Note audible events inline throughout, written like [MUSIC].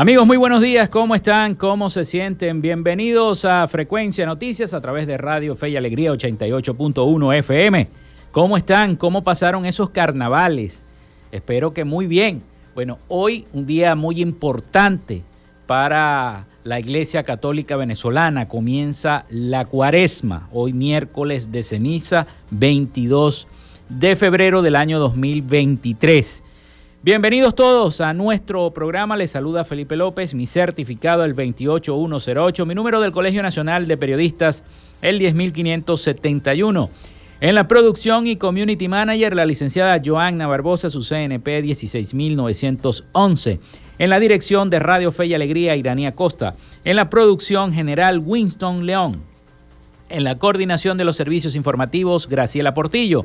Amigos, muy buenos días. ¿Cómo están? ¿Cómo se sienten? Bienvenidos a Frecuencia Noticias a través de Radio Fe y Alegría 88.1 FM. ¿Cómo están? ¿Cómo pasaron esos carnavales? Espero que muy bien. Bueno, hoy un día muy importante para la Iglesia Católica Venezolana. Comienza la cuaresma, hoy miércoles de ceniza 22 de febrero del año 2023. Bienvenidos todos a nuestro programa. Les saluda Felipe López, mi certificado el 28108, mi número del Colegio Nacional de Periodistas el 10571. En la producción y community manager, la licenciada Joanna Barbosa, su CNP 16911. En la dirección de Radio Fe y Alegría, Iranía Costa. En la producción general, Winston León. En la coordinación de los servicios informativos, Graciela Portillo.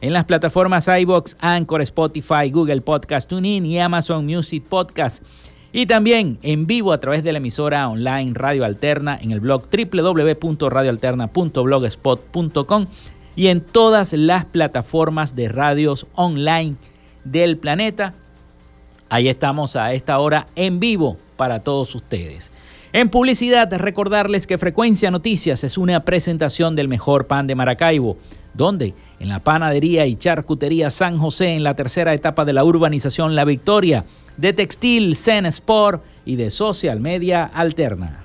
en las plataformas iBox, Anchor, Spotify, Google Podcast, TuneIn y Amazon Music Podcast. Y también en vivo a través de la emisora online Radio Alterna en el blog www.radioalterna.blogspot.com y en todas las plataformas de radios online del planeta. Ahí estamos a esta hora en vivo para todos ustedes. En publicidad, recordarles que Frecuencia Noticias es una presentación del mejor pan de Maracaibo, donde en la panadería y charcutería San José en la tercera etapa de la urbanización La Victoria, de Textil Zen Sport y de Social Media Alterna.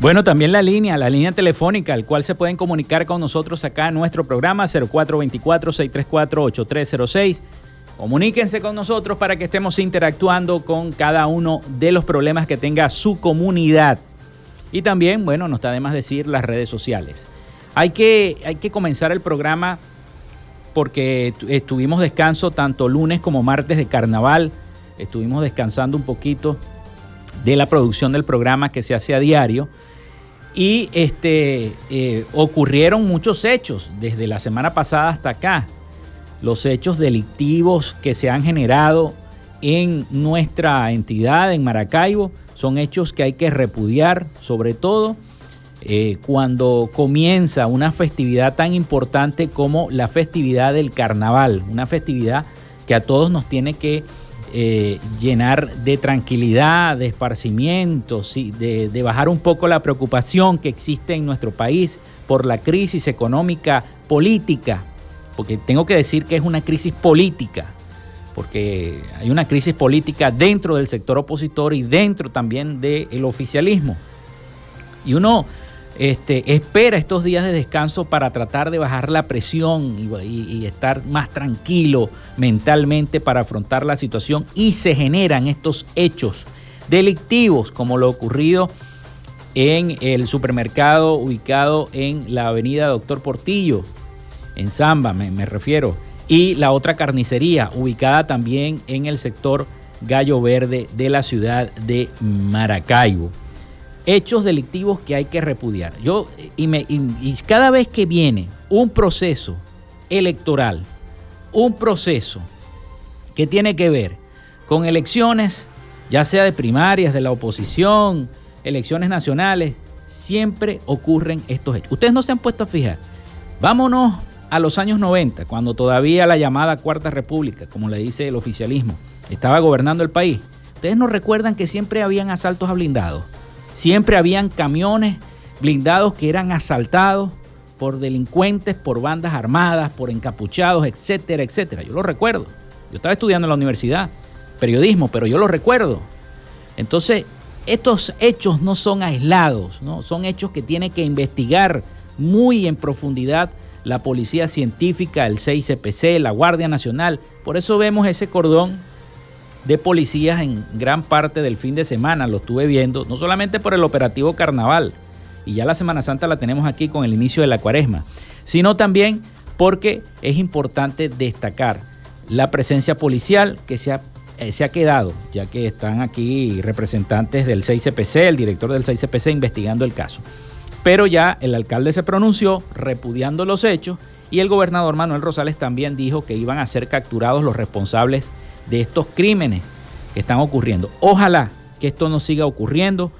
Bueno, también la línea, la línea telefónica, al cual se pueden comunicar con nosotros acá en nuestro programa 0424-634-8306. Comuníquense con nosotros para que estemos interactuando con cada uno de los problemas que tenga su comunidad. Y también, bueno, no está de más decir las redes sociales. Hay que, hay que comenzar el programa porque estuvimos descanso tanto lunes como martes de carnaval. Estuvimos descansando un poquito de la producción del programa que se hace a diario. Y este, eh, ocurrieron muchos hechos desde la semana pasada hasta acá. Los hechos delictivos que se han generado en nuestra entidad, en Maracaibo, son hechos que hay que repudiar, sobre todo eh, cuando comienza una festividad tan importante como la festividad del carnaval, una festividad que a todos nos tiene que eh, llenar de tranquilidad, de esparcimiento, de, bajar un poco la preocupación que existe en nuestro país por la crisis económica política, porque tengo que decir que es una crisis política, porque hay una crisis política dentro del sector opositor y dentro también del oficialismo. Y uno este, espera estos días de descanso para tratar de bajar la presión y, estar más tranquilo mentalmente para afrontar la situación y se generan estos hechos delictivos como lo ocurrido en el supermercado ubicado en la avenida Doctor Portillo, en Zamba me, me refiero, y la otra carnicería ubicada también en el sector Gallo Verde de la ciudad de Maracaibo hechos delictivos que hay que repudiar. Yo, y, me, y, cada vez que viene un proceso electoral, un proceso que tiene que ver con elecciones, ya sea de primarias, de la oposición, elecciones nacionales, siempre ocurren estos hechos. Ustedes no se han puesto a fijar. Vámonos a los años 90, cuando todavía la llamada Cuarta República, como le dice el oficialismo, estaba gobernando el país. Ustedes no recuerdan que siempre habían asaltos a blindados Siempre habían camiones blindados que eran asaltados por delincuentes, por bandas armadas, por encapuchados, etcétera, etcétera. Yo lo recuerdo. Yo estaba estudiando en la universidad, periodismo, pero yo lo recuerdo. Entonces, estos hechos no son aislados, ¿no? son hechos que tiene que investigar muy en profundidad la Policía Científica, el 6CPC, la Guardia Nacional. Por eso vemos ese cordón de policías en gran parte del fin de semana, lo estuve viendo, no solamente por el operativo carnaval, y ya la Semana Santa la tenemos aquí con el inicio de la cuaresma, sino también porque es importante destacar la presencia policial que se ha, eh, se ha quedado, ya que están aquí representantes del 6CPC, el director del 6CPC investigando el caso. Pero ya el alcalde se pronunció repudiando los hechos y el gobernador Manuel Rosales también dijo que iban a ser capturados los responsables de estos crímenes que están ocurriendo. Ojalá que esto no siga ocurriendo,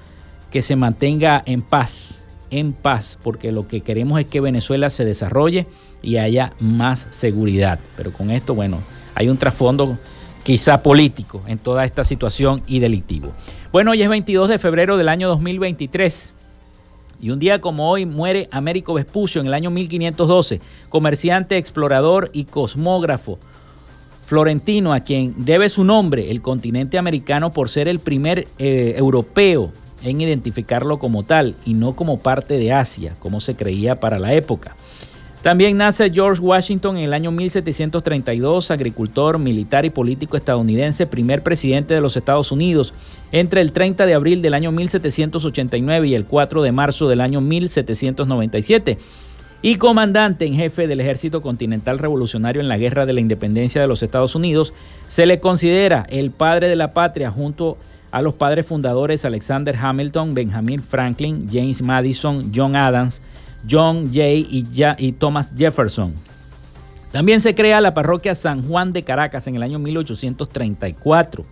que se mantenga en paz, en paz, porque lo que queremos es que Venezuela se desarrolle y haya más seguridad. Pero con esto, bueno, hay un trasfondo quizá político en toda esta situación y delictivo. Bueno, hoy es 22 de febrero del año 2023. Y un día como hoy muere Américo Vespucio en el año 1512, comerciante, explorador y cosmógrafo florentino a quien debe su nombre el continente americano por ser el primer eh, europeo en identificarlo como tal y no como parte de Asia, como se creía para la época. También nace George Washington en el año 1732, agricultor, militar y político estadounidense, primer presidente de los Estados Unidos entre el 30 de abril del año 1789 y el 4 de marzo del año 1797 y comandante en jefe del Ejército Continental Revolucionario en la Guerra de la Independencia de los Estados Unidos, se le considera el padre de la patria junto a los padres fundadores Alexander Hamilton, Benjamin Franklin, James Madison, John Adams, John Jay y, Thomas Jefferson. También se crea la parroquia San Juan de Caracas en el año 1834.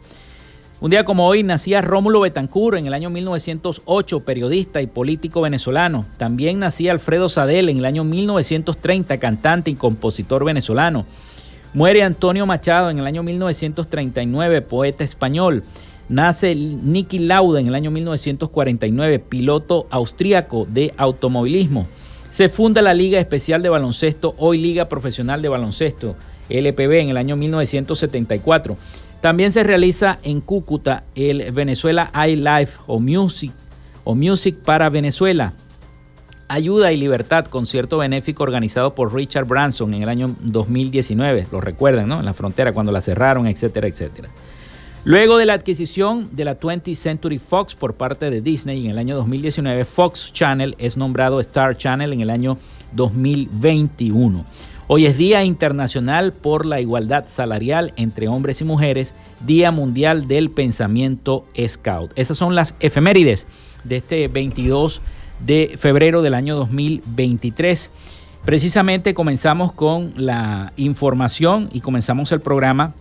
Un día como hoy nacía Rómulo Betancourt en el año 1908, periodista y político venezolano. También nacía Alfredo Sadel en el año 1930, cantante y compositor venezolano. Muere Antonio Machado en el año 1939, poeta español. Nace Nicky Lauda en el año 1949, piloto austríaco de automovilismo. Se funda la Liga Especial de Baloncesto, hoy Liga Profesional de Baloncesto, LPB, en el año 1974. También se realiza en Cúcuta el Venezuela iLife o Music o Music para Venezuela. Ayuda y Libertad, concierto benéfico organizado por Richard Branson en el año 2019. Lo recuerdan, ¿no? En la frontera, cuando la cerraron, etcétera, etcétera. Luego de la adquisición de la 20th Century Fox por parte de Disney en el año 2019, Fox Channel es nombrado Star Channel en el año 2021. Hoy es Día Internacional por la Igualdad Salarial entre Hombres y Mujeres, Día Mundial del Pensamiento Scout. Esas son las efemérides de este 22 de febrero del año 2023. Precisamente comenzamos con la información y comenzamos el programa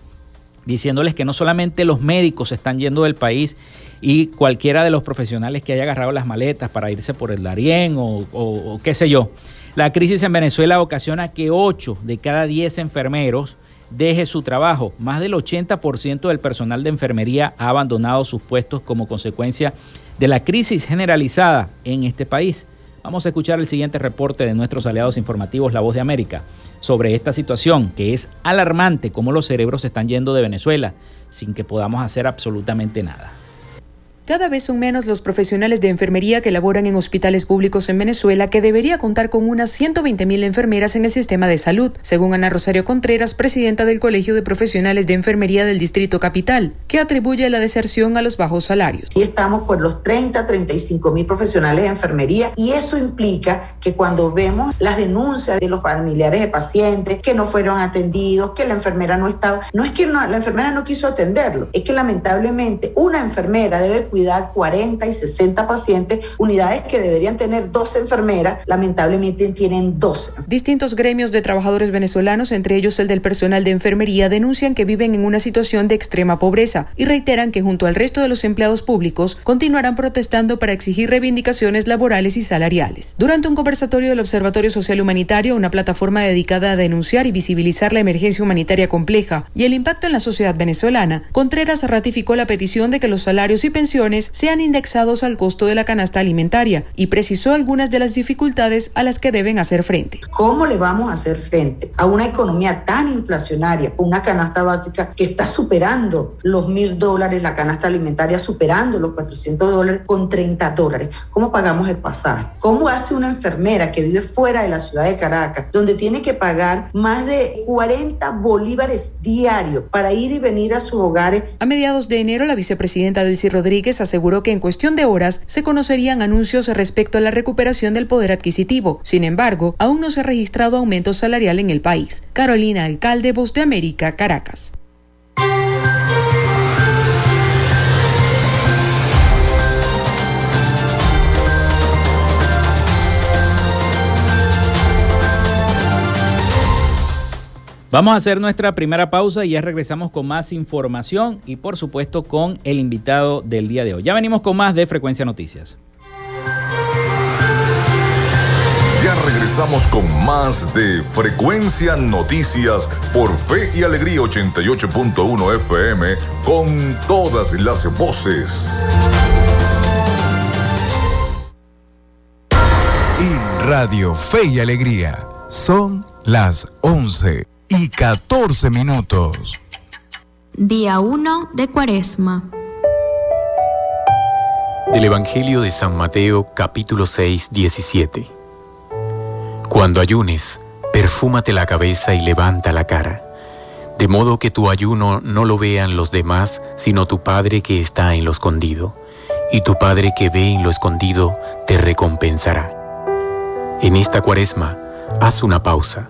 diciéndoles que no solamente los médicos están yendo del país y cualquiera de los profesionales que haya agarrado las maletas para irse por el Darién o, qué sé yo, la crisis en Venezuela ocasiona que 8 de cada 10 enfermeros deje su trabajo. Más del 80% del personal de enfermería ha abandonado sus puestos como consecuencia de la crisis generalizada en este país. Vamos a escuchar el siguiente reporte de nuestros aliados informativos La Voz de América sobre esta situación que es alarmante cómo los cerebros están yendo de Venezuela sin que podamos hacer absolutamente nada. Cada vez son menos los profesionales de enfermería que laboran en hospitales públicos en Venezuela, que debería contar con unas 120.000 enfermeras en el sistema de salud, según Ana Rosario Contreras, presidenta del Colegio de Profesionales de Enfermería del Distrito Capital, que atribuye la deserción a los bajos salarios. Y estamos por los 30, 35 mil profesionales de enfermería y eso implica que cuando vemos las denuncias de los familiares de pacientes que no fueron atendidos, que la enfermera no estaba, no es que la enfermera no quiso atenderlo, es que lamentablemente una enfermera debe cuidar cuidar 40 y 60 pacientes, unidades que deberían tener 12 enfermeras, lamentablemente tienen 12. Distintos gremios de trabajadores venezolanos, entre ellos el del personal de enfermería, denuncian que viven en una situación de extrema pobreza y reiteran que junto al resto de los empleados públicos continuarán protestando para exigir reivindicaciones laborales y salariales. Durante un conversatorio del Observatorio Social Humanitario, una plataforma dedicada a denunciar y visibilizar la emergencia humanitaria compleja y el impacto en la sociedad venezolana, Contreras ratificó la petición de que los salarios y pensiones sean indexados al costo de la canasta alimentaria y precisó algunas de las dificultades a las que deben hacer frente. ¿Cómo le vamos a hacer frente a una economía tan inflacionaria, con una canasta básica que está superando los mil dólares, la canasta alimentaria superando los 400 dólares con 30 dólares? ¿Cómo pagamos el pasaje? ¿Cómo hace una enfermera que vive fuera de la ciudad de Caracas, donde tiene que pagar más de 40 bolívares diarios para ir y venir a sus hogares? A mediados de enero, la vicepresidenta Delcy Rodríguez aseguró que en cuestión de horas se conocerían anuncios respecto a la recuperación del poder adquisitivo. Sin embargo, aún no se ha registrado aumento salarial en el país. Carolina Alcalde, Voz de América, Caracas. Vamos a hacer nuestra primera pausa y ya regresamos con más información y por supuesto con el invitado del día de hoy. Ya venimos con más de Frecuencia Noticias. Ya regresamos con más de Frecuencia Noticias por Fe y Alegría 88.1 FM con todas las voces. En Radio Fe y Alegría son las 11 y 14 minutos. Día 1 de Cuaresma. Del Evangelio de San Mateo capítulo 6, 17. Cuando ayunes, perfúmate la cabeza y levanta la cara, de modo que tu ayuno no lo vean los demás, sino tu Padre que está en lo escondido, y tu Padre que ve en lo escondido te recompensará. En esta cuaresma, haz una pausa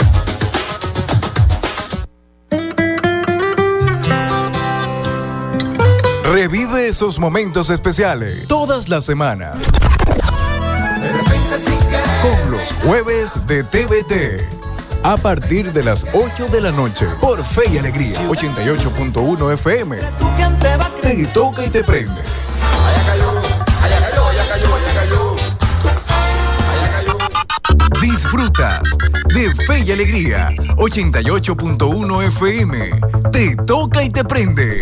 Revive esos momentos especiales todas las semanas. Con los jueves de TVT. A partir de las 8 de la noche por Fe y Alegría 88.1 FM. Te toca y te prende. Disfrutas de Fe y Alegría 88.1 FM. Te toca y te prende.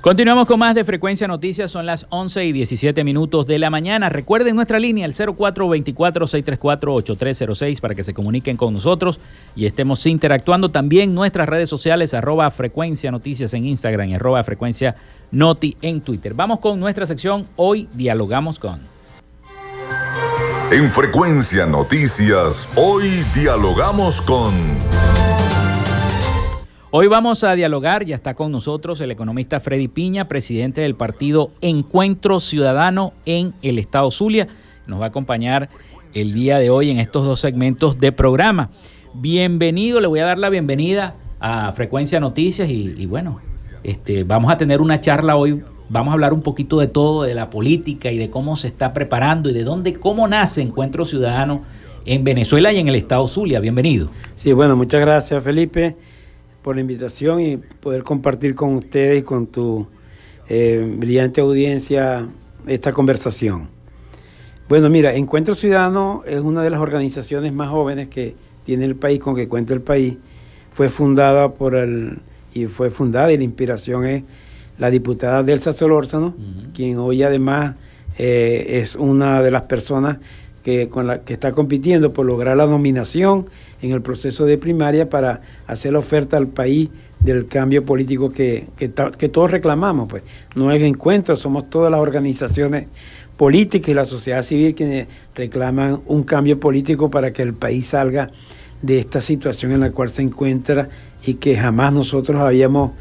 Continuamos con más de Frecuencia Noticias, son las 11 y 17 minutos de la mañana. Recuerden nuestra línea, el 0424-634-8306, para que se comuniquen con nosotros y estemos interactuando. También nuestras redes sociales, arroba Frecuencia Noticias en Instagram y arroba Frecuencia Noti en Twitter. Vamos con nuestra sección, hoy dialogamos con... En Frecuencia Noticias, hoy dialogamos con... Hoy vamos a dialogar, ya está con nosotros el economista Freddy Piña, presidente del partido Encuentro Ciudadano en el Estado Zulia. Nos va a acompañar el día de hoy en estos dos segmentos de programa. Bienvenido, le voy a dar la bienvenida a Frecuencia Noticias y, bueno, este, vamos a tener una charla hoy. Vamos a hablar un poquito de todo, de la política y de cómo se está preparando y de dónde, cómo nace Encuentro Ciudadano en Venezuela y en el Estado Zulia. Bienvenido. Sí, bueno, muchas gracias Felipe por la invitación y poder compartir con ustedes y con tu eh, brillante audiencia esta conversación. Bueno, mira, Encuentro Ciudadano es una de las organizaciones más jóvenes que tiene el país, con que cuenta el país. Fue fundada por el, y fue fundada y la inspiración es la diputada Delsa Solórzano, quien hoy además eh, es una de las personas que, con la, que está compitiendo por lograr la nominación en el proceso de primaria para hacer la oferta al país del cambio político que, que, todos reclamamos. Pues no es encuentro, somos todas las organizaciones políticas y la sociedad civil quienes reclaman un cambio político para que el país salga de esta situación en la cual se encuentra y que jamás nosotros habíamos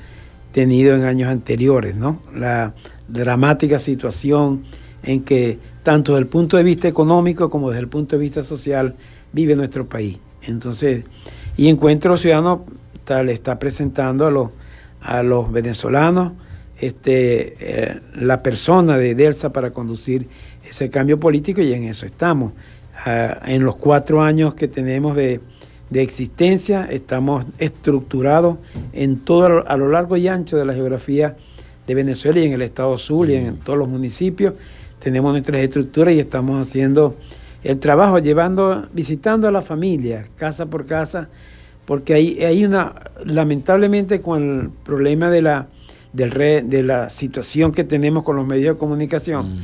tenido en años anteriores, ¿no? La dramática situación en que tanto desde el punto de vista económico como desde el punto de vista social vive nuestro país. Entonces, y Encuentro Ciudadano le está presentando a los, a los venezolanos este, eh, la persona de Delsa para conducir ese cambio político y en eso estamos. Ah, en los cuatro años que tenemos de, existencia estamos estructurados en todo a lo largo y ancho de la geografía de Venezuela y en el estado sur y en todos los municipios. Tenemos nuestras estructuras y estamos haciendo el trabajo, llevando, visitando a la familia, casa por casa, porque hay, hay una, lamentablemente con el problema de la, del de la situación que tenemos con los medios de comunicación, mm.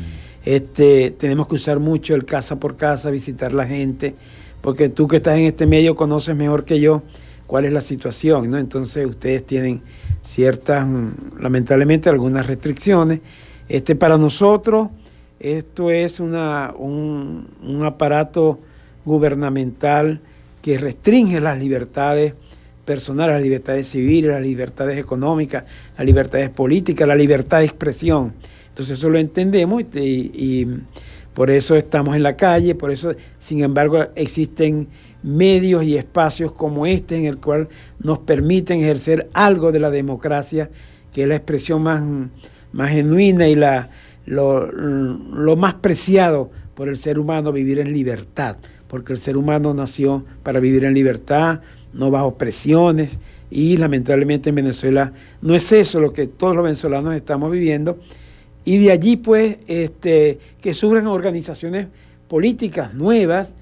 este, tenemos que usar mucho el casa por casa, visitar la gente, porque tú que estás en este medio conoces mejor que yo cuál es la situación, ¿no? Entonces ustedes tienen ciertas, mm, lamentablemente, algunas restricciones. Este, para nosotros, esto es una, un, aparato gubernamental que restringe las libertades personales, las libertades civiles, las libertades económicas, las libertades políticas, la libertad de expresión. Entonces eso lo entendemos y, Por eso estamos en la calle, por eso, sin embargo, existen medios y espacios como este en el cual nos permiten ejercer algo de la democracia, que es la expresión más, más genuina y la, lo, lo más preciado por el ser humano, vivir en libertad, porque el ser humano nació para vivir en libertad, no bajo presiones, y lamentablemente en Venezuela no es eso lo que todos los venezolanos estamos viviendo, y de allí, pues, este, que surjan organizaciones políticas nuevas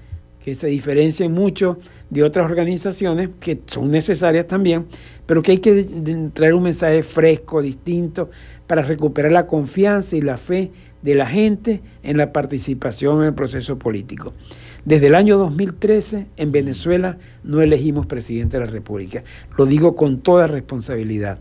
que se diferencien mucho de otras organizaciones que son necesarias también, pero que hay que traer un mensaje fresco, distinto, para recuperar la confianza y la fe de la gente en la participación en el proceso político. Desde el año 2013 en Venezuela no elegimos presidente de la República. Lo digo con toda responsabilidad.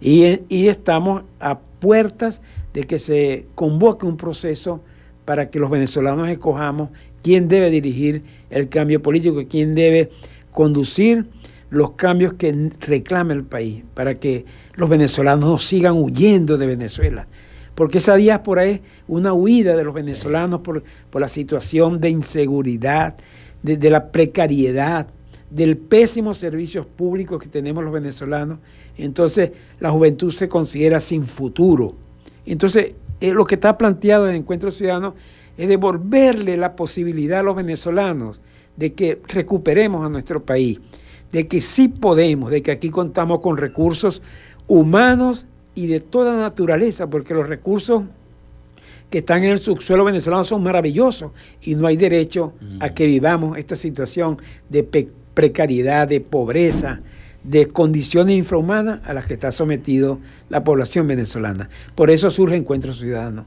Y, estamos a puertas de que se convoque un proceso para que los venezolanos escojamos quién debe dirigir el cambio político, quién debe conducir los cambios que reclama el país, para que los venezolanos no sigan huyendo de Venezuela. Porque esa diáspora es una huida de los venezolanos por, la situación de inseguridad, de la precariedad, del pésimo servicios públicos que tenemos los venezolanos. Entonces la juventud se considera sin futuro. Entonces, eh, lo que está planteado en el Encuentro Ciudadano es devolverle la posibilidad a los venezolanos de que recuperemos a nuestro país, de que sí podemos, de que aquí contamos con recursos humanos y de toda naturaleza, porque los recursos que están en el subsuelo venezolano son maravillosos y no hay derecho a mm. que vivamos esta situación de precariedad, de pobreza, de condiciones infrahumanas a las que está sometido la población venezolana. Por eso surge Encuentro Ciudadano.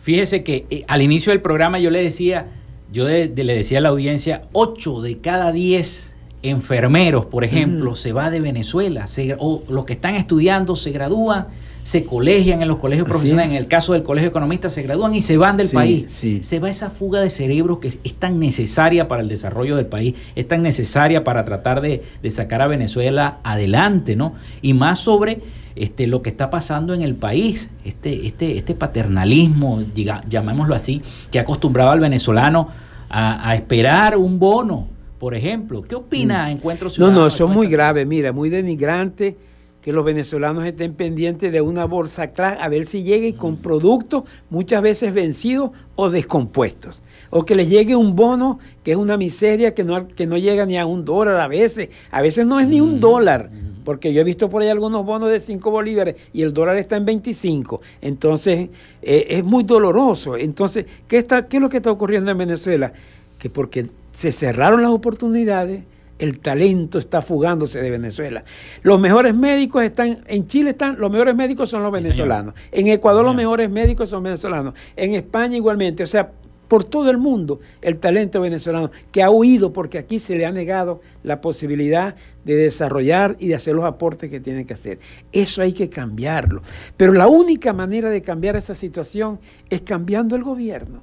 Fíjese que eh, al inicio del programa yo le decía, yo le decía a la audiencia, 8 de cada 10 enfermeros, por ejemplo, se va de Venezuela, o los que están estudiando se gradúan se colegian en los colegios profesionales, en el caso del colegio economista, se gradúan y se van del país. Se va esa fuga de cerebros que es tan necesaria para el desarrollo del país, es tan necesaria para tratar de, sacar a Venezuela adelante, ¿no? Y más sobre este, lo que está pasando en el país, este, este, este paternalismo, llamémoslo así, que acostumbraba al venezolano a, esperar un bono, por ejemplo. ¿Qué opina mm. Encuentro Ciudadano? No, no, son muy graves, mira, muy denigrantes que los venezolanos estén pendientes de una bolsa clara, a ver si llega y con productos muchas veces vencidos o descompuestos. O que les llegue un bono que es una miseria que no, que no llega ni a un dólar a veces. A veces no es ni un dólar, porque yo he visto por ahí algunos bonos de 5 bolívares y el dólar está en 25. Entonces eh, es muy doloroso. Entonces, ¿qué, está, ¿qué es lo que está ocurriendo en Venezuela? Que porque se cerraron las oportunidades, el talento está fugándose de Venezuela. Los mejores médicos están, en Chile están, los mejores médicos son los venezolanos. En Ecuador los mejores médicos son venezolanos. En España igualmente. O sea, por todo el mundo el talento venezolano que ha huido porque aquí se le ha negado la posibilidad de desarrollar y de hacer los aportes que tiene que hacer. Eso hay que cambiarlo. Pero la única manera de cambiar esa situación es cambiando el gobierno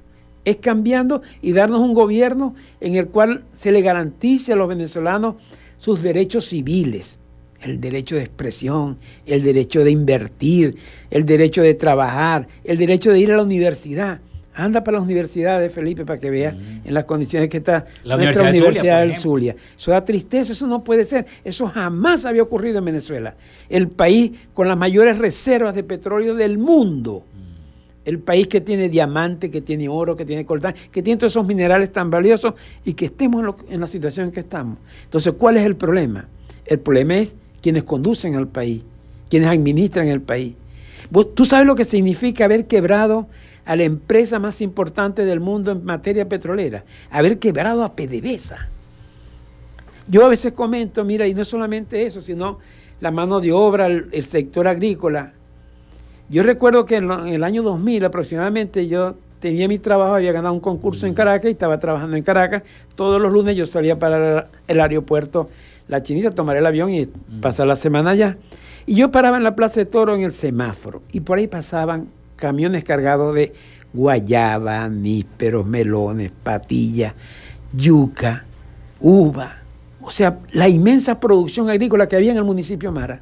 es cambiando y darnos un gobierno en el cual se le garantice a los venezolanos sus derechos civiles, el derecho de expresión, el derecho de invertir, el derecho de trabajar, el derecho de ir a la universidad. Anda para las universidades, Felipe, para que veas mm. en las condiciones que está la nuestra Universidad, del Zulia. Eso da tristeza, eso no puede ser. Eso jamás había ocurrido en Venezuela. El país con las mayores reservas de petróleo del mundo el país que tiene diamante, que tiene oro, que tiene coltán, que tiene todos esos minerales tan valiosos y que estemos en, la situación en que estamos. Entonces, ¿cuál es el problema? El problema es quienes conducen al país, quienes administran el país. ¿Tú sabes lo que significa haber quebrado a la empresa más importante del mundo en materia petrolera? Haber quebrado a PDVSA. Yo a veces comento, mira, y no solamente eso, sino la mano de obra, el sector agrícola, yo recuerdo que en, el año 2000 aproximadamente yo tenía mi trabajo, había ganado un concurso en Caracas y estaba trabajando en Caracas. Todos los lunes yo salía para el aeropuerto La Chinita, tomar el avión y pasar la semana allá. Y yo paraba en la Plaza de Toro en el semáforo y por ahí pasaban camiones cargados de guayaba, nísperos, melones, patillas, yuca, uva. O sea, la inmensa producción agrícola que había en el municipio Mara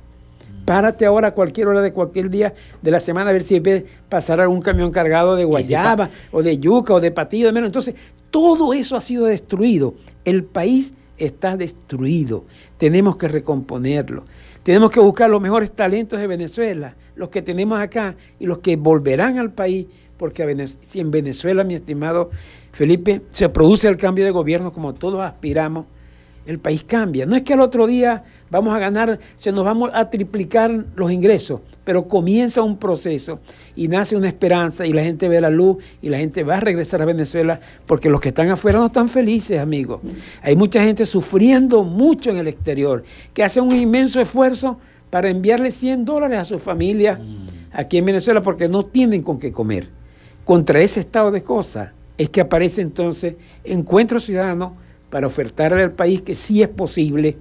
párate ahora a cualquier hora de cualquier día de la semana a ver si ves pasar algún camión cargado de guayaba o de yuca o de patillo de menos. Entonces, todo eso ha sido destruido. El país está destruido. Tenemos que recomponerlo. Tenemos que buscar los mejores talentos de Venezuela, los que tenemos acá y los que volverán al país, porque si en Venezuela, mi estimado Felipe, se produce el cambio de gobierno como todos aspiramos, el país cambia. No es que al otro día vamos a ganar, se nos vamos a triplicar los ingresos, pero comienza un proceso y nace una esperanza y la gente ve la luz y la gente va a regresar a Venezuela porque los que están afuera no están felices, amigos. Hay mucha gente sufriendo mucho en el exterior, que hace un inmenso esfuerzo para enviarle 100 dólares a su familia aquí en Venezuela porque no tienen con qué comer. Contra ese estado de cosas es que aparece entonces Encuentro Ciudadano para ofertarle al país que sí es posible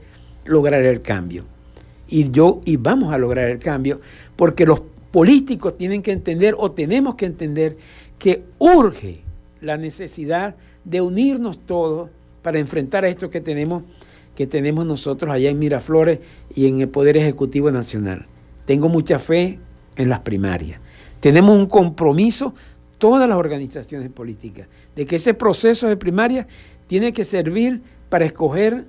lograr el cambio. Y yo, y vamos a lograr el cambio, porque los políticos tienen que entender o tenemos que entender que urge la necesidad de unirnos todos para enfrentar a esto que tenemos, que tenemos nosotros allá en Miraflores y en el Poder Ejecutivo Nacional. Tengo mucha fe en las primarias. Tenemos un compromiso, todas las organizaciones políticas, de que ese proceso de primaria tiene que servir para escoger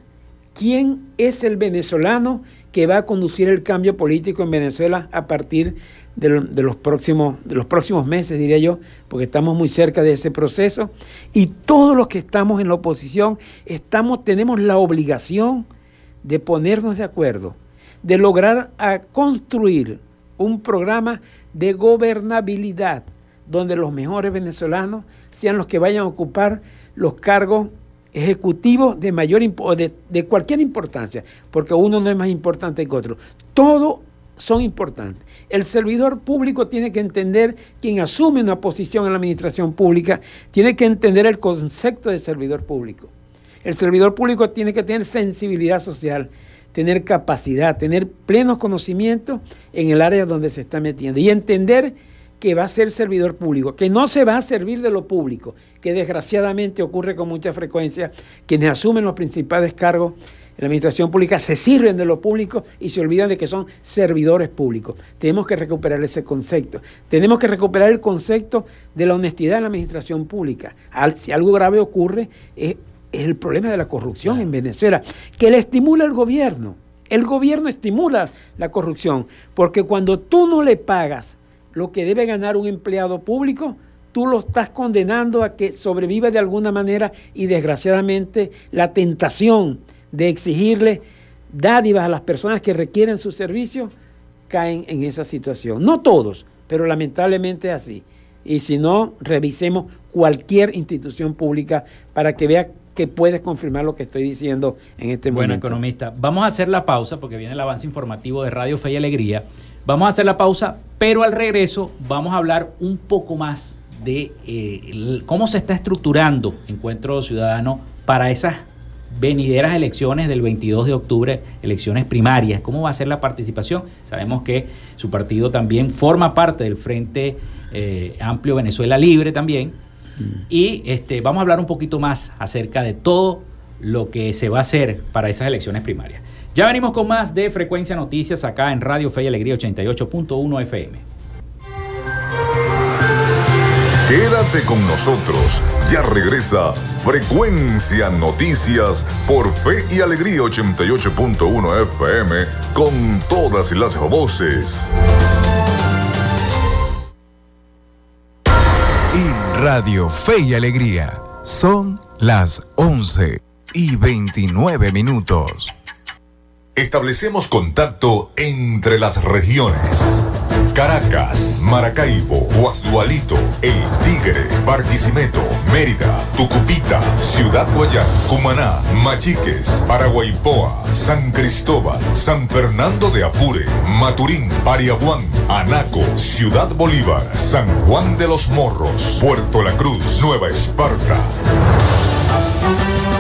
quién es el venezolano que va a conducir el cambio político en Venezuela a partir de, los, próximos, meses, diría yo, porque estamos muy cerca de ese proceso. Y todos los que estamos en la oposición estamos, tenemos la obligación de ponernos de acuerdo, de lograr a construir un programa de gobernabilidad donde los mejores venezolanos sean los que vayan a ocupar los cargos ejecutivos de mayor de, de cualquier importancia, porque uno no es más importante que otro. Todos son importantes. El servidor público tiene que entender, quien asume una posición en la administración pública, tiene que entender el concepto de servidor público. El servidor público tiene que tener sensibilidad social, tener capacidad, tener plenos conocimientos en el área donde se está metiendo y entender que va a ser servidor público, que no se va a servir de lo público, que desgraciadamente ocurre con mucha frecuencia, quienes asumen los principales cargos en la administración pública se sirven de lo público y se olvidan de que son servidores públicos. Tenemos que recuperar ese concepto. Tenemos que recuperar el concepto de la honestidad en la administración pública. si algo grave ocurre, es, el problema de la corrupción en Venezuela, que le estimula el gobierno. El gobierno estimula la corrupción, porque cuando tú no le pagas lo que debe ganar un empleado público, tú lo estás condenando a que sobreviva de alguna manera y desgraciadamente la tentación de exigirle dádivas a las personas que requieren su servicio caen en esa situación. No todos, pero lamentablemente así. Y si no, revisemos cualquier institución pública para que vea que puedes confirmar lo que estoy diciendo en este momento. Bueno, economista, vamos a hacer la pausa porque viene el avance informativo de Radio Fe y Alegría. Vamos a hacer la pausa, pero al regreso vamos a hablar un poco más de eh, cómo se está estructurando Encuentro Ciudadano para esas venideras elecciones del 22 de octubre, elecciones primarias. ¿Cómo va a ser la participación? Sabemos que su partido también forma parte del Frente eh, Amplio Venezuela Libre también. Y este, vamos a hablar un poquito más acerca de todo lo que se va a hacer para esas elecciones primarias. Ya venimos con más de Frecuencia Noticias acá en Radio Fe y Alegría 88.1 FM. Quédate con nosotros. Ya regresa Frecuencia Noticias por Fe y Alegría 88.1 FM con todas las voces. En Radio Fe y Alegría son las 11 y 29 minutos. Establecemos contacto entre las regiones. Caracas, Maracaibo, Guasdualito, El Tigre, Barquisimeto, Mérida, Tucupita, Ciudad Guayán, Cumaná, Machiques, Paraguaypoa, San Cristóbal, San Fernando de Apure, Maturín, Pariaguán, Anaco, Ciudad Bolívar, San Juan de los Morros, Puerto La Cruz, Nueva Esparta.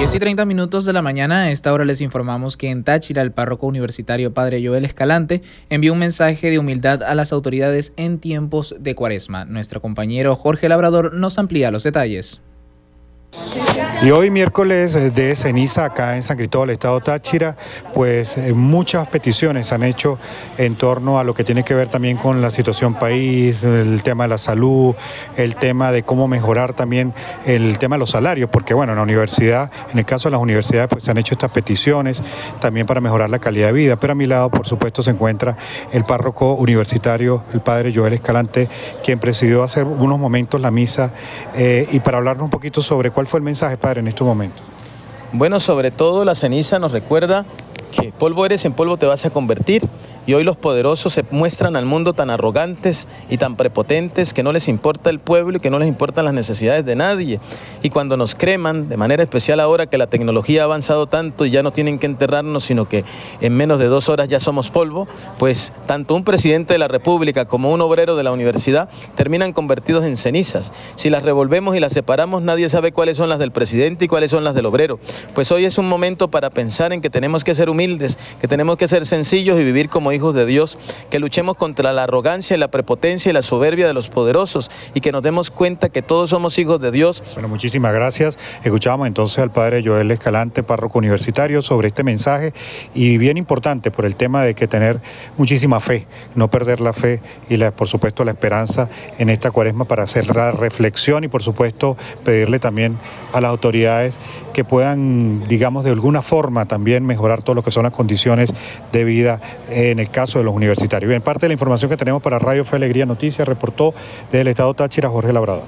10 y 30 minutos de la mañana, a esta hora les informamos que en Táchira el párroco universitario Padre Joel Escalante envió un mensaje de humildad a las autoridades en tiempos de cuaresma. Nuestro compañero Jorge Labrador nos amplía los detalles. Y hoy miércoles de ceniza acá en San Cristóbal, Estado Táchira, pues eh, muchas peticiones se han hecho en torno a lo que tiene que ver también con la situación país, el tema de la salud, el tema de cómo mejorar también el tema de los salarios, porque bueno, en la universidad, en el caso de las universidades, pues se han hecho estas peticiones también para mejorar la calidad de vida, pero a mi lado, por supuesto, se encuentra el párroco universitario, el padre Joel Escalante, quien presidió hace unos momentos la misa, eh, y para hablarnos un poquito sobre cuál fue el mensaje, padre, en estos momentos. Bueno, sobre todo la ceniza nos recuerda que polvo eres, en polvo te vas a convertir. Y hoy los poderosos se muestran al mundo tan arrogantes y tan prepotentes que no les importa el pueblo y que no les importan las necesidades de nadie. Y cuando nos creman, de manera especial ahora que la tecnología ha avanzado tanto y ya no tienen que enterrarnos, sino que en menos de dos horas ya somos polvo, pues tanto un presidente de la República como un obrero de la universidad terminan convertidos en cenizas. Si las revolvemos y las separamos, nadie sabe cuáles son las del presidente y cuáles son las del obrero. Pues hoy es un momento para pensar en que tenemos que ser humildes, que tenemos que ser sencillos y vivir como hijos de Dios, que luchemos contra la arrogancia y la prepotencia y la soberbia de los poderosos y que nos demos cuenta que todos somos hijos de Dios. Bueno, muchísimas gracias. Escuchábamos entonces al padre Joel Escalante, párroco universitario, sobre este mensaje y bien importante por el tema de que tener muchísima fe, no perder la fe y la, por supuesto la esperanza en esta cuaresma para hacer la reflexión y por supuesto pedirle también a las autoridades que puedan, digamos, de alguna forma también mejorar todo lo que son las condiciones de vida en el caso de los universitarios. Bien, parte de la información que tenemos para Radio Fe Alegría Noticias reportó desde el Estado Táchira Jorge Labrador.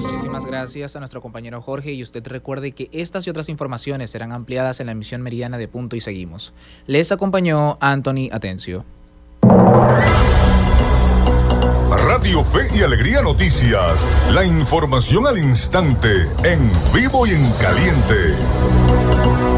Muchísimas Gracias a nuestro compañero Jorge y usted recuerde que estas y otras informaciones serán ampliadas en la emisión meridiana de Punto y Seguimos. Les acompañó Anthony Atencio. Radio Fe y Alegría Noticias. La información al instante, en vivo y en caliente.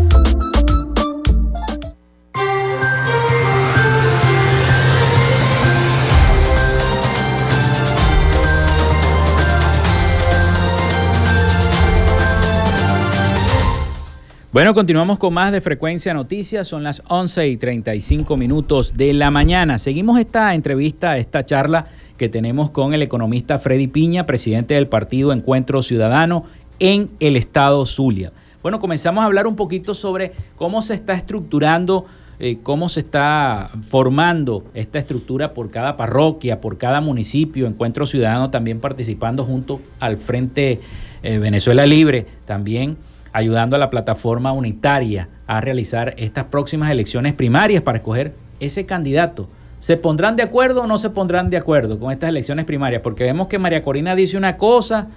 Bueno, continuamos con más de Frecuencia Noticias. Son las 11 y 35 minutos de la mañana. Seguimos esta entrevista, esta charla que tenemos con el economista Freddy Piña, presidente del partido Encuentro Ciudadano en el estado Zulia. Bueno, comenzamos a hablar un poquito sobre cómo se está estructurando eh, cómo se está formando esta estructura por cada parroquia, por cada municipio, Encuentro Ciudadano también participando junto al Frente eh, Venezuela Libre, también ayudando a la plataforma unitaria a realizar estas próximas elecciones primarias para escoger ese candidato. ¿Se pondrán de acuerdo o no se pondrán de acuerdo con estas elecciones primarias? Porque vemos que María Corina dice una cosa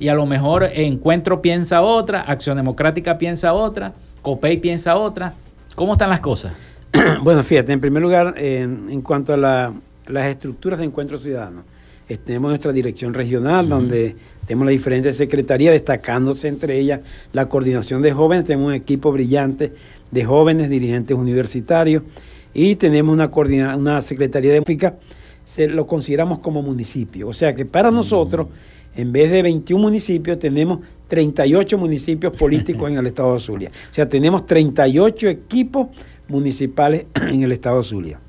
y a lo mejor Encuentro piensa otra, Acción Democrática piensa otra, COPEI piensa otra. ¿Cómo están las cosas? [CLEARS THROAT] bueno, fíjate, en primer lugar, en, cuanto a las estructuras de encuentro ciudadano, tenemos nuestra dirección regional, donde tenemos las diferentes secretarías, destacándose entre ellas la coordinación de jóvenes, tenemos un equipo brillante de jóvenes, dirigentes universitarios, y tenemos una, una secretaría de música, se lo consideramos como municipio. O sea que para nosotros, en vez de 21 municipios, tenemos 38 municipios políticos en el [LAUGHS] estado de Zulia. O sea, tenemos 38 equipos municipales [CLEARS THROAT] en el estado de Zulia.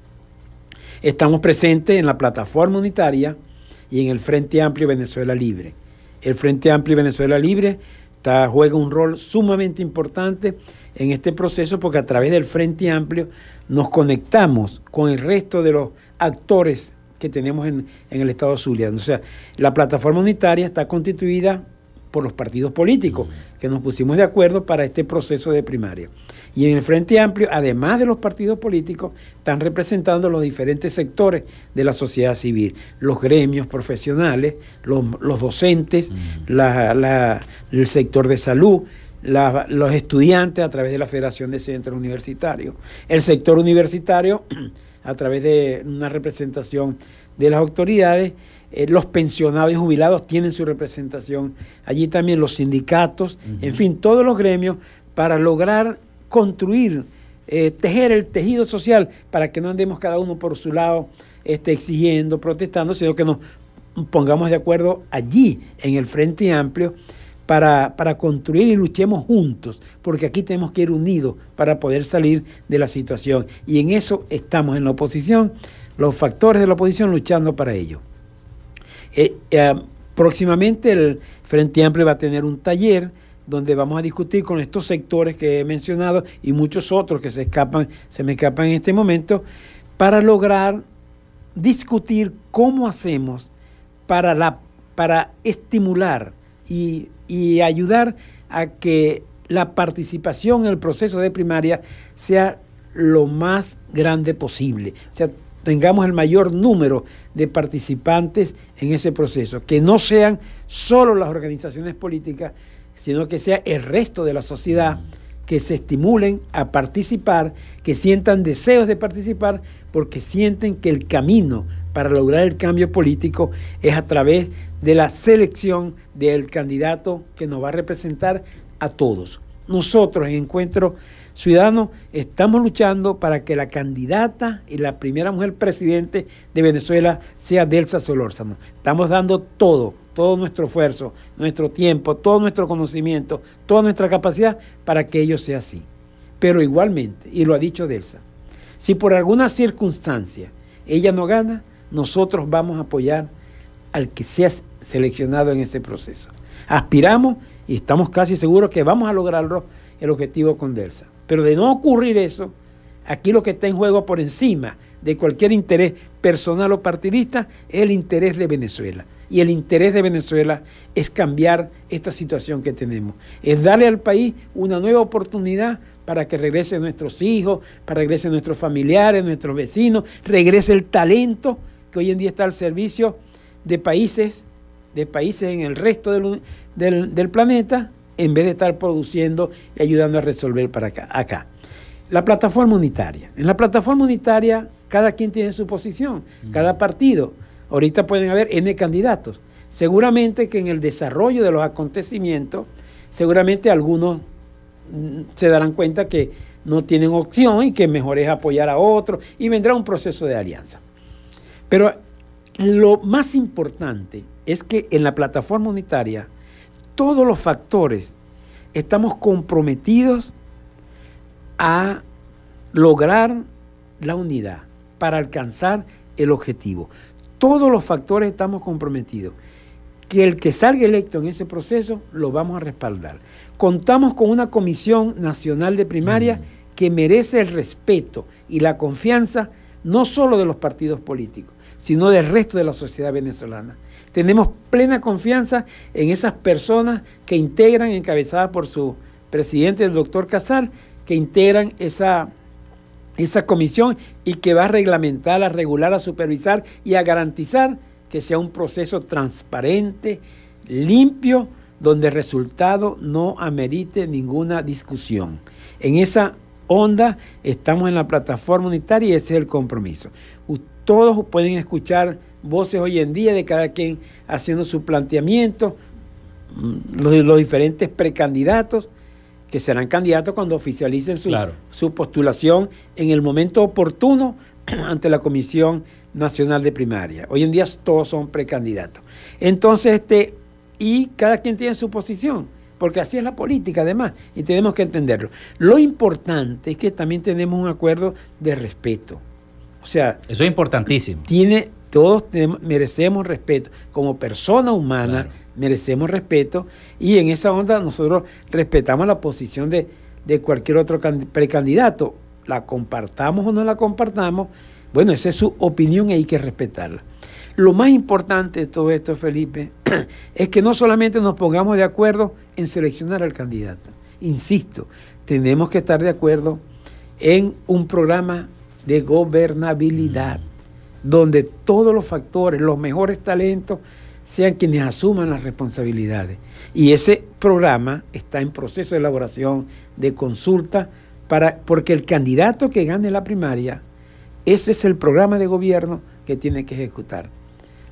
Estamos presentes en la plataforma unitaria y en el Frente Amplio Venezuela Libre. El Frente Amplio Venezuela Libre está, juega un rol sumamente importante en este proceso porque a través del Frente Amplio nos conectamos con el resto de los actores que tenemos en, el Estado de Zulia. O sea, la plataforma unitaria está constituida por los partidos políticos que nos pusimos de acuerdo para este proceso de primaria. Y en el Frente Amplio, además de los partidos políticos, están representando los diferentes sectores de la sociedad civil, los gremios profesionales, los, docentes, el sector de salud, los estudiantes a través de la Federación de Centros Universitarios, el sector universitario [CLEARS THROAT] a través de una representación de las autoridades, eh, los pensionados y jubilados tienen su representación, allí también los sindicatos, en fin, todos los gremios para lograr construir, eh, tejer el tejido social para que no andemos cada uno por su lado este, exigiendo, protestando, sino que nos pongamos de acuerdo allí en el Frente Amplio para, para, construir y luchemos juntos, porque aquí tenemos que ir unidos para poder salir de la situación. Y en eso estamos en la oposición, los factores de la oposición luchando para ello. Eh, eh, próximamente el Frente Amplio va a tener un taller donde vamos a discutir con estos sectores que he mencionado y muchos otros que se escapan, se me escapan en este momento, para lograr discutir cómo hacemos para, la, para estimular y, y ayudar a que la participación en el proceso de primaria sea lo más grande posible. O sea, tengamos el mayor número de participantes en ese proceso, que no sean solo las organizaciones políticas, sino que sea el resto de la sociedad que se estimulen a participar, que sientan deseos de participar, porque sienten que el camino para lograr el cambio político es a través de la selección del candidato que nos va a representar a todos. Nosotros en Encuentro Ciudadano estamos luchando para que la candidata y la primera mujer presidente de Venezuela sea Delsa Solórzano. Estamos dando todo todo nuestro esfuerzo, nuestro tiempo, todo nuestro conocimiento, toda nuestra capacidad para que ello sea así. Pero igualmente, y lo ha dicho Delsa, si por alguna circunstancia ella no gana, nosotros vamos a apoyar al que sea seleccionado en ese proceso. Aspiramos y estamos casi seguros que vamos a lograrlo el objetivo con Delsa. Pero de no ocurrir eso, aquí lo que está en juego por encima de cualquier interés personal o partidista es el interés de Venezuela. Y el interés de Venezuela es cambiar esta situación que tenemos, es darle al país una nueva oportunidad para que regresen nuestros hijos, para que regresen nuestros familiares, nuestros vecinos, regrese el talento que hoy en día está al servicio de países, de países en el resto del, del, planeta, en vez de estar produciendo y ayudando a resolver para acá, acá. La plataforma unitaria. En la plataforma unitaria cada quien tiene su posición, cada partido. Ahorita pueden haber N candidatos. Seguramente que en el desarrollo de los acontecimientos, seguramente algunos mm, se darán cuenta que no tienen opción y que mejor es apoyar a otros y vendrá un proceso de alianza. Pero lo más importante es que en la plataforma unitaria todos los factores estamos comprometidos a lograr la unidad para alcanzar el objetivo todos los factores estamos comprometidos. Que el que salga electo en ese proceso lo vamos a respaldar. Contamos con una comisión nacional de primaria que merece el respeto y la confianza no solo de los partidos políticos, sino del resto de la sociedad venezolana. Tenemos plena confianza en esas personas que integran, encabezadas por su presidente, el doctor Casal, que integran esa, esa comisión y que va a reglamentar, a regular, a supervisar y a garantizar que sea un proceso transparente, limpio, donde el resultado no amerite ninguna discusión. En esa onda estamos en la plataforma unitaria y ese es el compromiso. Todos pueden escuchar voces hoy en día de cada quien haciendo su planteamiento, mm, los, los diferentes precandidatos que serán candidatos cuando oficialicen su, su postulación en el momento oportuno [CLEARS THROAT] ante la Comisión Nacional de Primaria. Hoy en día todos son precandidatos. Entonces, este, y cada quien tiene su posición, porque así es la política además, y tenemos que entenderlo. Lo importante es que también tenemos un acuerdo de respeto. O sea, eso es importantísimo. Tiene, todos merecemos respeto. Como persona humana merecemos respeto y en esa onda nosotros respetamos la posición de, de cualquier otro precandidato. La compartamos o no la compartamos, bueno, esa es su opinión y hay que respetarla. Lo más importante de todo esto, Felipe, [CLEARS THROAT] es que no solamente nos pongamos de acuerdo en seleccionar al candidato. Insisto, tenemos que estar de acuerdo en un programa de gobernabilidad, donde todos los factores, los mejores talentos, sean quienes asuman las responsabilidades. Y ese programa está en proceso de elaboración, de consulta, para, porque el candidato que gane la primaria ese es el programa de gobierno que tiene que ejecutar.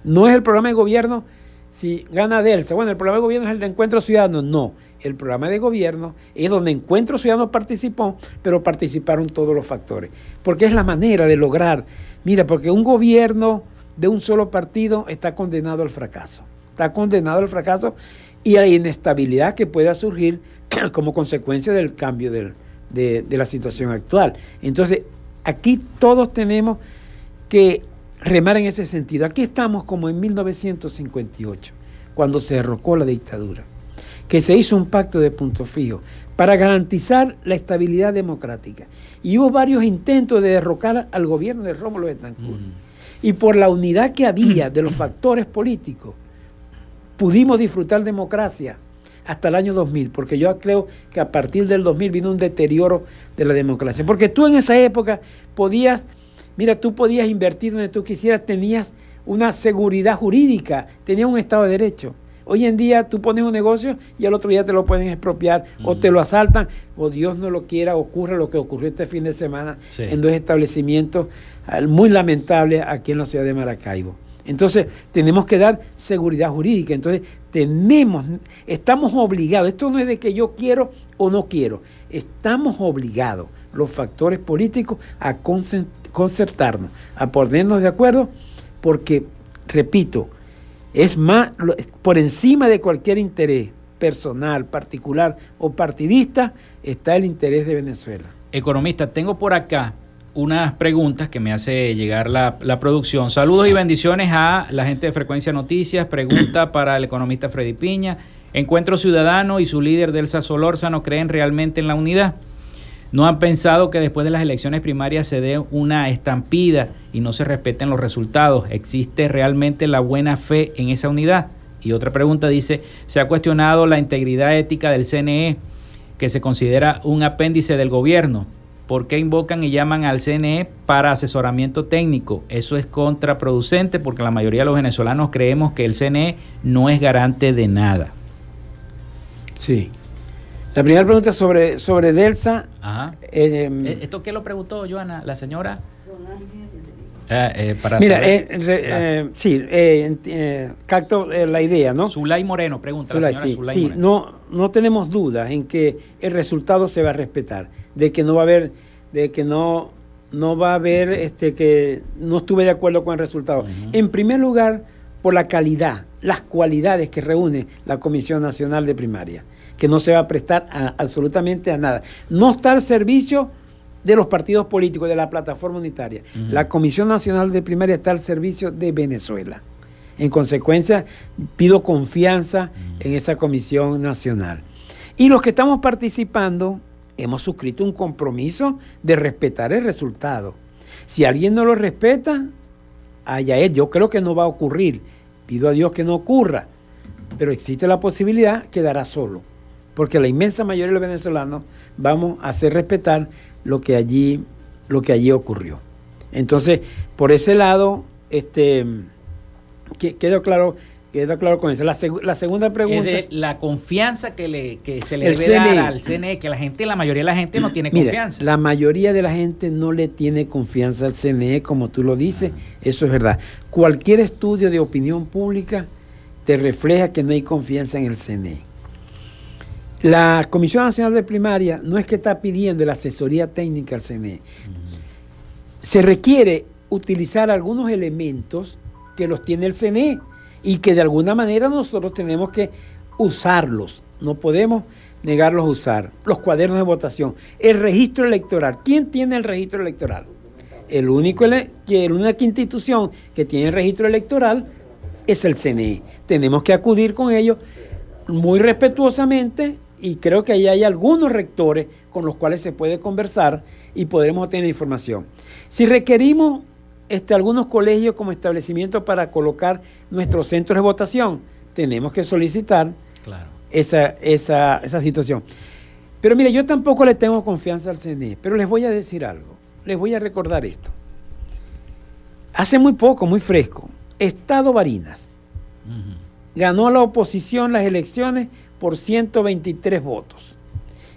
No es el programa de gobierno si gana Delsa. Bueno, el programa de gobierno es el de Encuentro Ciudadano. No, el programa de gobierno es donde Encuentro Ciudadano participó, pero participaron todos los factores. Porque es la manera de lograr. Mira, porque un gobierno de un solo partido está condenado al fracaso. Está condenado al fracaso y a la inestabilidad que pueda surgir [CLEARS THROAT] como consecuencia del cambio de, la situación actual. Entonces, Aquí todos tenemos que remar en ese sentido. Aquí estamos como en 1958, cuando se derrocó la dictadura, que se hizo un pacto de punto fijo para garantizar la estabilidad democrática. Y hubo varios intentos de derrocar al gobierno de Rómulo Betancourt. Y por la unidad que había de los factores políticos, pudimos disfrutar democracia hasta el año 2000, porque yo creo que a partir del 2000 vino un deterioro de la democracia. Porque tú en esa época podías, mira, tú podías invertir donde tú quisieras, tenías una seguridad jurídica, tenías un Estado de Derecho. Hoy en día tú pones un negocio y al otro día te lo pueden expropiar o te lo asaltan o Dios no lo quiera, ocurre lo que ocurrió este fin de semana en dos establecimientos muy lamentables aquí en la ciudad de Maracaibo. Entonces, tenemos que dar seguridad jurídica. Entonces, tenemos, estamos obligados, esto no es de que yo quiero o no quiero, estamos obligados, los factores políticos, a concertarnos, a ponernos de acuerdo, porque, repito, es más, por encima de cualquier interés personal, particular o partidista, está el interés de Venezuela. Economista, tengo por acá unas preguntas que me hace llegar la, producción. Saludos y bendiciones a la gente de Frecuencia Noticias. Pregunta [CLEARS THROAT] para el economista Freddy Piña. Encuentro Ciudadano y su líder Delsa Solórzano creen realmente en la unidad. ¿No han pensado que después de las elecciones primarias se dé una estampida y no se respeten los resultados? ¿Existe realmente la buena fe en esa unidad? Y otra pregunta dice, ¿se ha cuestionado la integridad ética del CNE, que se considera un apéndice del gobierno? ¿Por qué invocan y llaman al CNE para asesoramiento técnico? Eso es contraproducente porque la mayoría de los venezolanos creemos que el CNE no es garante de nada. Sí. La primera pregunta sobre, sobre Delsa. Ajá. Em, eh, ¿Esto qué lo preguntó, Joana? La señora. Ah, eh, para Mira, eh, sí, capto la idea, ¿no? Zulay Moreno, pregunta la señora sí, sí, No, no tenemos dudas en que el resultado se va a respetar de que no va a haber, de que no, no va a haber, este, que no estuve de acuerdo con el resultado. En primer lugar, por la calidad, las cualidades que reúne la Comisión Nacional de Primaria, que no se va a prestar absolutamente a nada. No está al servicio de los partidos políticos, de la plataforma unitaria. La Comisión Nacional de Primaria está al servicio de Venezuela. En consecuencia, pido confianza en esa Comisión Nacional. Y los que estamos participando hemos suscrito un compromiso de respetar el resultado. Si alguien no lo respeta, allá él. Yo creo que no va a ocurrir. Pido a Dios que no ocurra. Pero existe la posibilidad, quedará solo. Porque la inmensa mayoría de los venezolanos vamos a hacer respetar lo que allí, lo que allí ocurrió. Entonces, por ese lado, este, quedó claro Queda claro con eso. La, segunda pregunta. Es de la confianza que, le, que se le debe dar al CNE, que la gente, la mayoría de la gente no tiene confianza. La mayoría de la gente no le tiene confianza al CNE, como tú lo dices, eso es verdad. Cualquier estudio de opinión pública te refleja que no hay confianza en el CNE. La Comisión Nacional de Primaria no es que está pidiendo la asesoría técnica al CNE. Se requiere utilizar algunos elementos que los tiene el CNE y que de alguna manera nosotros tenemos que usarlos. No podemos negarlos a usar. Los cuadernos de votación, el registro electoral. ¿Quién tiene el registro electoral? El único, que la única institución que tiene el registro electoral es el CNE. Tenemos que acudir con ellos muy respetuosamente y creo que ahí hay algunos rectores con los cuales se puede conversar y podremos obtener información. Si requerimos este, algunos colegios como establecimiento para colocar nuestros centros de votación. Tenemos que solicitar esa, esa, esa situación. Pero mire, yo tampoco le tengo confianza al CNE, pero les voy a decir algo, les voy a recordar esto. Hace muy poco, muy fresco, Estado Barinas ganó la oposición las elecciones por 123 votos.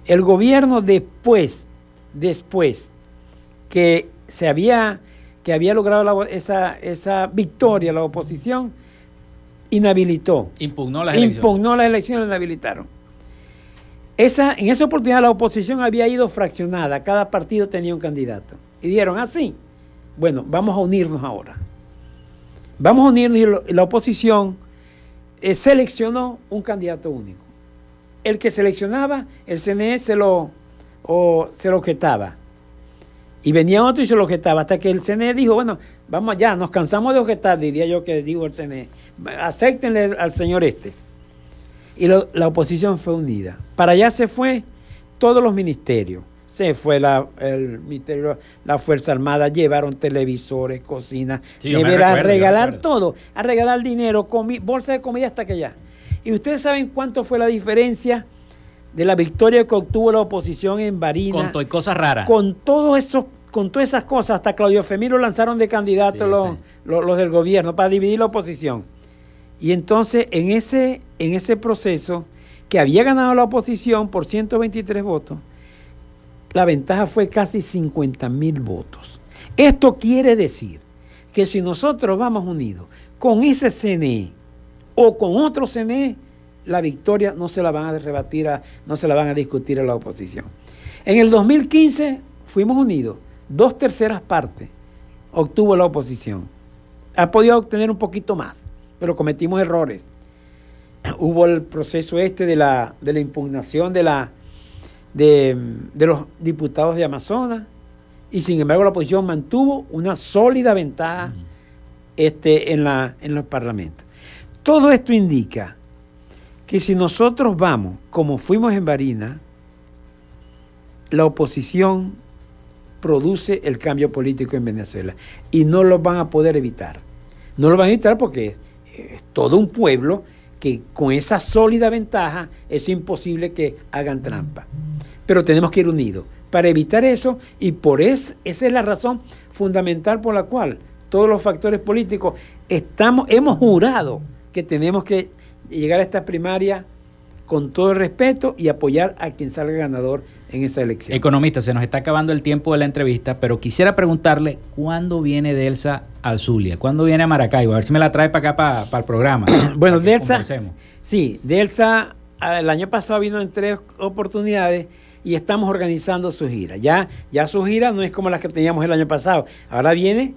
El gobierno después, después que se había que había logrado esa, esa victoria, la oposición, inhabilitó. Impugnó las elecciones. Impugnó las elecciones, inhabilitaron. Esa, en esa oportunidad la oposición había ido fraccionada, cada partido tenía un candidato. Y dijeron, así, ah, bueno, vamos a unirnos ahora. Vamos a unirnos y la oposición eh, seleccionó un candidato único. El que seleccionaba, el CNE se lo, o, se lo objetaba. Y venía otro y se lo objetaba, hasta que el CNE dijo, bueno, vamos ya, nos cansamos de objetar, diría yo que digo el CNE, acéptenle al señor este. Y la oposición fue unida. Para allá se fue todos los ministerios. Se fue la, el ministerio, la Fuerza Armada, llevaron televisores, cocinas, a regalar todo, a regalar dinero, bolsa de comida hasta que ya. Y ustedes saben cuánto fue la diferencia de la victoria que obtuvo la oposición en Barinas. Con todo y cosas raras. Con todo eso, con todas esas cosas, hasta Claudio Femiro lanzaron de candidato los, del gobierno para dividir la oposición. Y entonces en ese, en ese proceso que había ganado la oposición por 123 votos, la ventaja fue casi 50 mil votos. Esto quiere decir que si nosotros vamos unidos con ese CNE o con otro CNE, la victoria no se la van a rebatir, no se la van a discutir a la oposición. En el 2015 fuimos unidos, dos terceras partes obtuvo la oposición. Ha podido obtener un poquito más, pero cometimos errores. [CLEARS THROAT] Hubo el proceso este de la, de la impugnación de, la, de, los diputados de Amazonas y sin embargo la oposición mantuvo una sólida ventaja este, en, la, en los parlamentos. Todo esto indica que si nosotros vamos como fuimos en Barina, la oposición produce el cambio político en Venezuela y no lo van a poder evitar. No lo van a evitar porque es todo un pueblo que con esa sólida ventaja es imposible que hagan trampa. Pero tenemos que ir unidos para evitar eso y por eso esa es la razón fundamental por la cual todos los factores políticos estamos hemos jurado que tenemos que llegar a esta primaria con todo el respeto y apoyar a quien salga ganador en esa elección. Economista, se nos está acabando el tiempo de la entrevista, pero quisiera preguntarle cuándo viene Delsa al Zulia, cuándo viene a Maracaibo, a ver si me la trae para acá, para, el programa. [CLEARS THROAT] bueno, Delsa, sí, Delsa el año pasado vino en tres oportunidades y estamos organizando su gira. Ya, ya su gira no es como las que teníamos el año pasado, ahora viene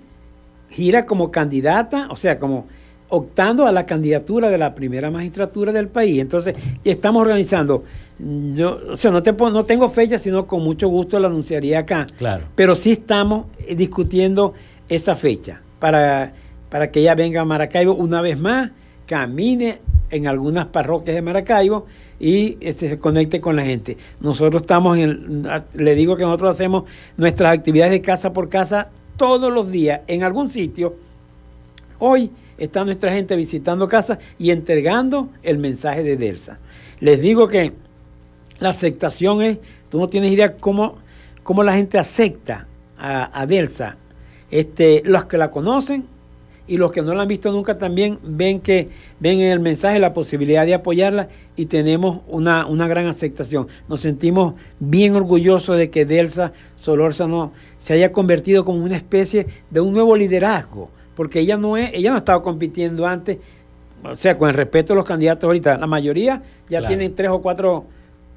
gira como candidata, o sea, como optando a la candidatura de la primera magistratura del país. Entonces, estamos organizando. Yo, o sea, no, te, no tengo fecha, sino con mucho gusto la anunciaría acá. Claro. Pero sí estamos eh, discutiendo esa fecha para, para que ella venga a Maracaibo una vez más, camine en algunas parroquias de Maracaibo y este, se conecte con la gente. Nosotros estamos en le digo que nosotros hacemos nuestras actividades de casa por casa todos los días en algún sitio. Hoy está nuestra gente visitando casas y entregando el mensaje de Delsa. Les digo que la aceptación es, tú no tienes idea cómo, cómo la gente acepta a, Delsa. Este, los que la conocen y los que no la han visto nunca también ven que ven en el mensaje la posibilidad de apoyarla y tenemos una, una gran aceptación. Nos sentimos bien orgullosos de que Delsa Solórzano se haya convertido como una especie de un nuevo liderazgo, porque ella no es, ella no ha estado compitiendo antes, o sea, con el respeto a los candidatos ahorita, la mayoría ya tienen tres o cuatro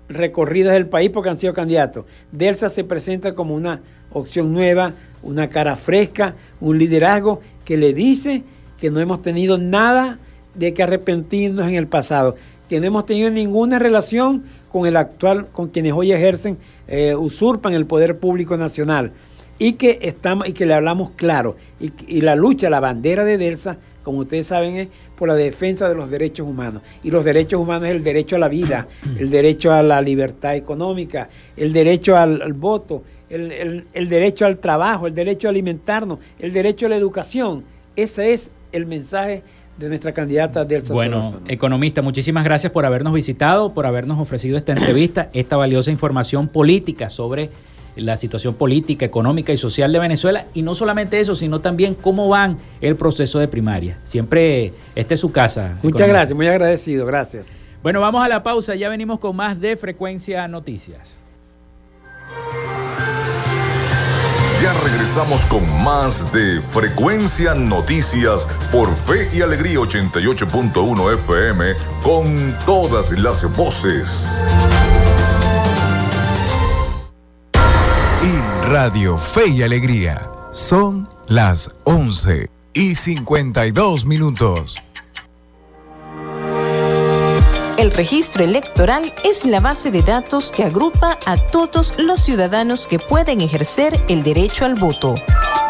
recorridas del país porque han sido candidatos. Delsa se presenta como una opción nueva, una cara fresca, un liderazgo que le dice que no hemos tenido nada de que arrepentirnos en el pasado, que no hemos tenido ninguna relación con el actual, con quienes hoy ejercen, eh, usurpan el poder público nacional y que estamos y que le hablamos claro. Y, y, la lucha, la bandera de Delsa, como ustedes saben, es por la defensa de los derechos humanos. Y los derechos humanos es el derecho a la vida, [CLEARS THROAT] el derecho a la libertad económica, el derecho al, al voto, el, derecho al trabajo, el derecho a alimentarnos, el derecho a la educación. Ese es el mensaje de nuestra candidata del Bueno, economista, muchísimas gracias por habernos visitado, por habernos ofrecido esta entrevista, esta valiosa información política sobre la situación política, económica y social de Venezuela. Y no solamente eso, sino también cómo van el proceso de primaria. Siempre, esta es su casa. Muchas gracias, muy agradecido, gracias. Bueno, vamos a la pausa, ya venimos con más de Frecuencia Noticias. Ya regresamos con más de Frecuencia Noticias por Fe y Alegría 88.1 FM con todas las voces. Radio Fe y Alegría son las 11 y 52 minutos. El registro electoral es la base de datos que agrupa a todos los ciudadanos que pueden ejercer el derecho al voto.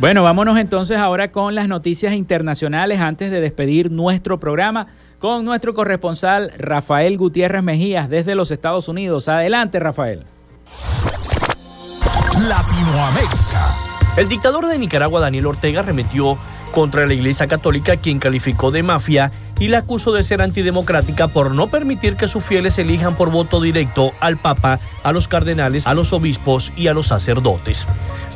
Bueno, vámonos entonces ahora con las noticias internacionales antes de despedir nuestro programa con nuestro corresponsal Rafael Gutiérrez Mejías desde los Estados Unidos. Adelante, Rafael. Latinoamérica. El dictador de Nicaragua, Daniel Ortega, remetió contra la Iglesia Católica, quien calificó de mafia y la acusó de ser antidemocrática por no permitir que sus fieles elijan por voto directo al Papa, a los cardenales, a los obispos y a los sacerdotes.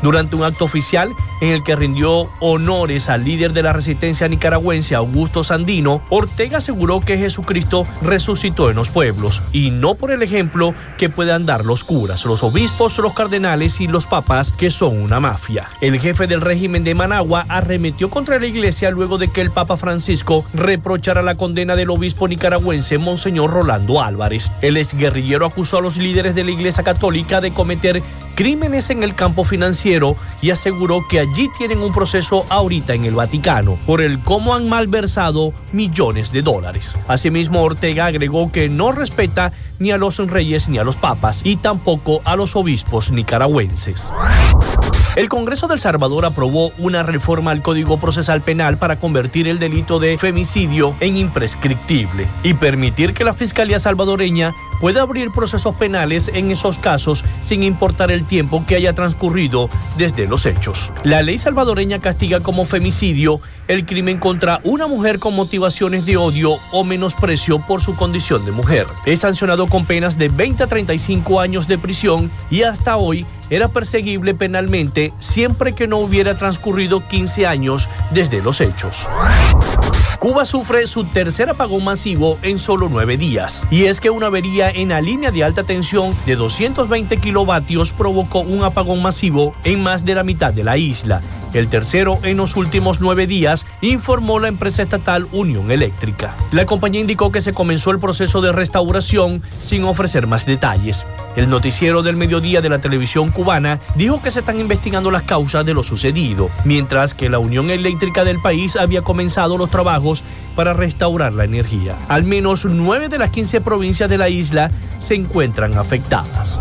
Durante un acto oficial en el que rindió honores al líder de la resistencia nicaragüense, Augusto Sandino, Ortega aseguró que Jesucristo resucitó en los pueblos y no por el ejemplo que puedan dar los curas, los obispos, los cardenales y los papas, que son una mafia. El jefe del régimen de Managua arremetió contra la iglesia luego de que el Papa Francisco reprochara la condena del obispo nicaragüense Monseñor Rolando Álvarez. El exguerrillero acusó a los líderes de la iglesia católica de cometer crímenes en el campo financiero y aseguró que allí tienen un proceso ahorita en el Vaticano por el cómo han malversado millones de dólares. Asimismo, Ortega agregó que no respeta ni a los reyes ni a los papas y tampoco a los obispos nicaragüenses. El Congreso del Salvador aprobó una reforma al Código Procesal Penal para convertir el delito de femicidio en imprescriptible y permitir que la Fiscalía salvadoreña pueda abrir procesos penales en esos casos sin importar el tiempo que haya transcurrido desde los hechos. La ley salvadoreña castiga como femicidio el crimen contra una mujer con motivaciones de odio o menosprecio por su condición de mujer. Es sancionado con penas de 20 a 35 años de prisión y hasta hoy era perseguible penalmente siempre que no hubiera transcurrido 15 años desde los hechos. Cuba sufre su tercer apagón masivo en solo nueve días. Y es que una avería en la línea de alta tensión de 220 kilovatios provocó un apagón masivo en más de la mitad de la isla el tercero en los últimos nueve días, informó la empresa estatal Unión Eléctrica. La compañía indicó que se comenzó el proceso de restauración sin ofrecer más detalles. El noticiero del mediodía de la televisión cubana dijo que se están investigando las causas de lo sucedido, mientras que la Unión Eléctrica del país había comenzado los trabajos para restaurar la energía. Al menos nueve de las 15 provincias de la isla se encuentran afectadas.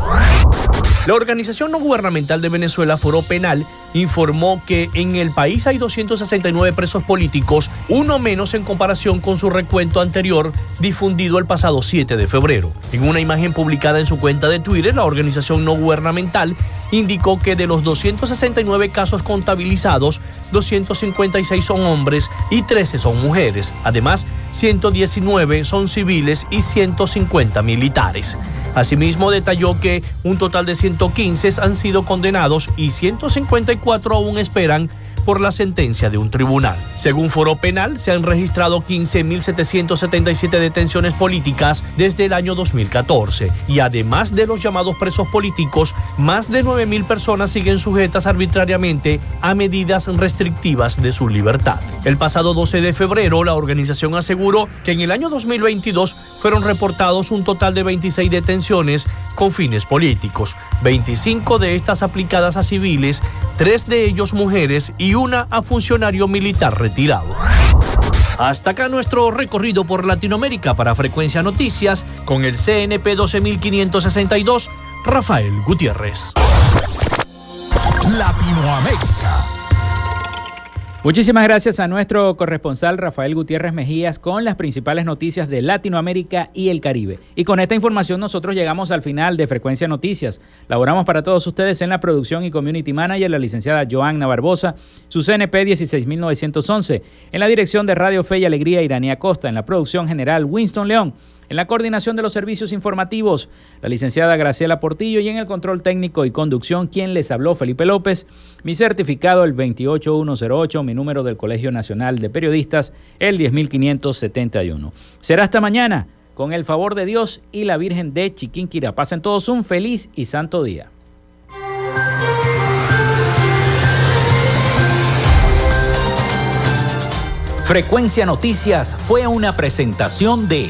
La organización no gubernamental de Venezuela Foro Penal informó que en el país hay 269 presos políticos, uno menos en comparación con su recuento anterior difundido el pasado 7 de febrero. En una imagen publicada en su cuenta de Twitter, la organización no gubernamental indicó que de los 269 casos contabilizados, 256 son hombres y 13 son mujeres. Además, 119 son civiles y 150 militares. Asimismo, detalló que un total de 115 han sido condenados y 154 aún esperan por la sentencia de un tribunal. Según Foro Penal, se han registrado 15.777 detenciones políticas desde el año 2014 y además de los llamados presos políticos, más de 9.000 personas siguen sujetas arbitrariamente a medidas restrictivas de su libertad. El pasado 12 de febrero, la organización aseguró que en el año 2022 fueron reportados un total de 26 detenciones con fines políticos, 25 de estas aplicadas a civiles, 3 de ellos mujeres y una a funcionario militar retirado. Hasta acá nuestro recorrido por Latinoamérica para Frecuencia Noticias con el CNP 12562, Rafael Gutiérrez. Latinoamérica. Muchísimas gracias a nuestro corresponsal Rafael Gutiérrez Mejías con las principales noticias de Latinoamérica y el Caribe. Y con esta información nosotros llegamos al final de Frecuencia Noticias. Laboramos para todos ustedes en la producción y community manager la licenciada Joanna Barbosa, su CNP 16911, en la dirección de Radio Fe y Alegría Iranía Costa, en la producción general Winston León. En la coordinación de los servicios informativos, la licenciada Graciela Portillo y en el control técnico y conducción, quien les habló, Felipe López. Mi certificado, el 28108, mi número del Colegio Nacional de Periodistas, el 10571. Será hasta mañana, con el favor de Dios y la Virgen de Chiquinquira. Pasen todos un feliz y santo día. Frecuencia Noticias fue una presentación de...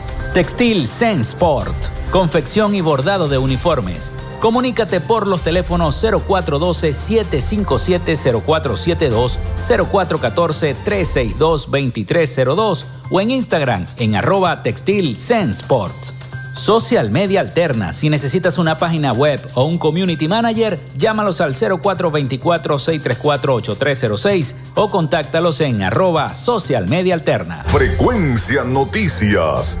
Textil Sensport, confección y bordado de uniformes. Comunícate por los teléfonos 0412-757-0472, 0414-362-2302 o en Instagram en arroba textil Social Media Alterna. Si necesitas una página web o un community manager, llámalos al 0424-634-8306 o contáctalos en arroba Social Alterna. Frecuencia Noticias